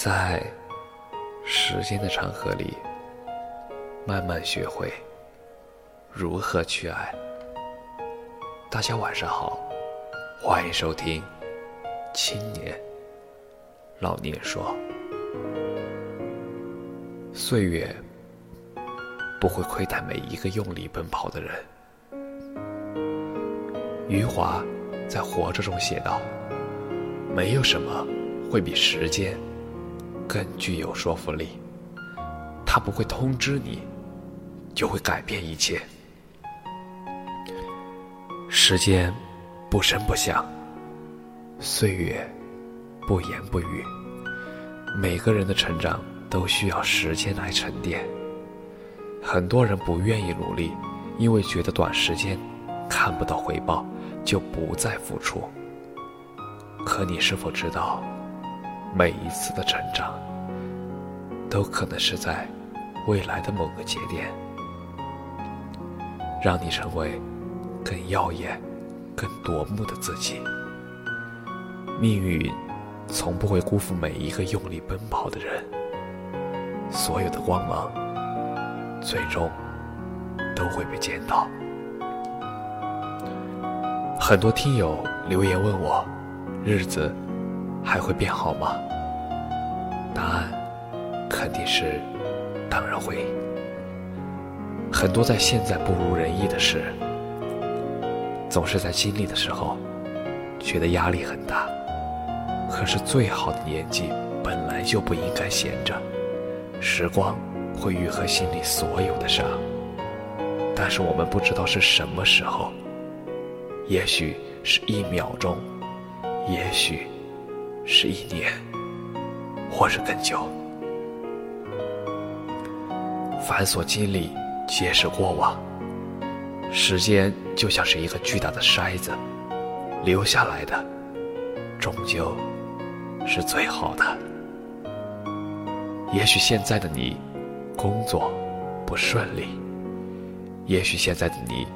在时间的长河里，慢慢学会如何去爱。大家晚上好，欢迎收听《青年老年说》。岁月不会亏待每一个用力奔跑的人。余华在《活着》中写道：“没有什么会比时间更具有说服力，他不会通知你，就会改变一切。时间不声不响，岁月不言不语，每个人的成长都需要时间来沉淀。很多人不愿意努力，因为觉得短时间看不到回报。”就不再付出。可你是否知道，每一次的成长，都可能是在未来的某个节点，让你成为更耀眼、更夺目的自己。命运从不会辜负每一个用力奔跑的人，所有的光芒，最终都会被见到。很多听友留言问我，日子还会变好吗？答案肯定是，当然会。很多在现在不如人意的事，总是在经历的时候觉得压力很大。可是最好的年纪本来就不应该闲着，时光会愈合心里所有的伤。但是我们不知道是什么时候。也许是一秒钟，也许是一年，或是更久。凡所经历，皆是过往。时间就像是一个巨大的筛子，留下来的，终究是最好的。也许现在的你，工作不顺利；也许现在的你，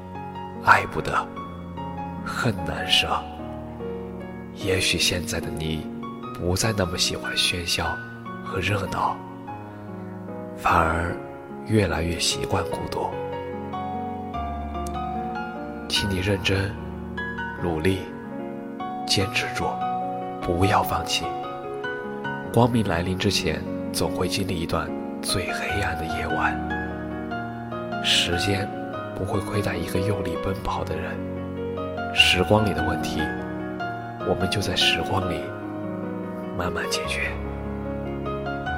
爱不得。恨难舍。也许现在的你，不再那么喜欢喧嚣和热闹，反而越来越习惯孤独。请你认真、努力、坚持住，不要放弃。光明来临之前，总会经历一段最黑暗的夜晚。时间不会亏待一个用力奔跑的人。时光里的问题，我们就在时光里慢慢解决；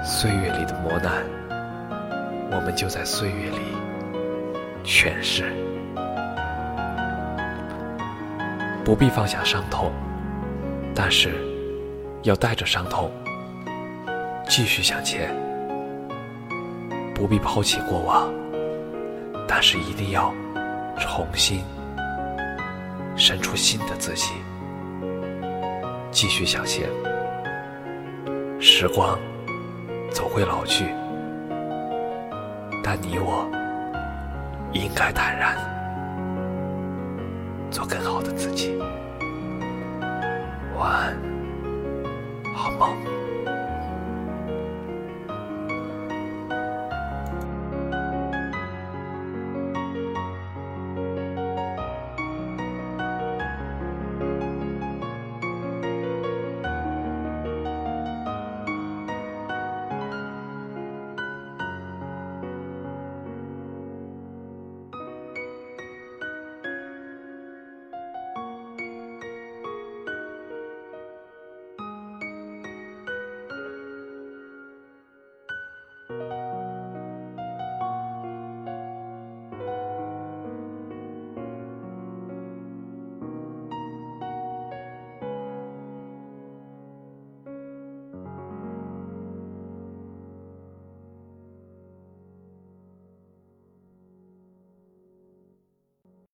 岁月里的磨难，我们就在岁月里诠释。不必放下伤痛，但是要带着伤痛继续向前；不必抛弃过往，但是一定要重新。生出新的自己，继续向前。时光总会老去，但你我应该坦然，做更好的自己。晚安，好梦。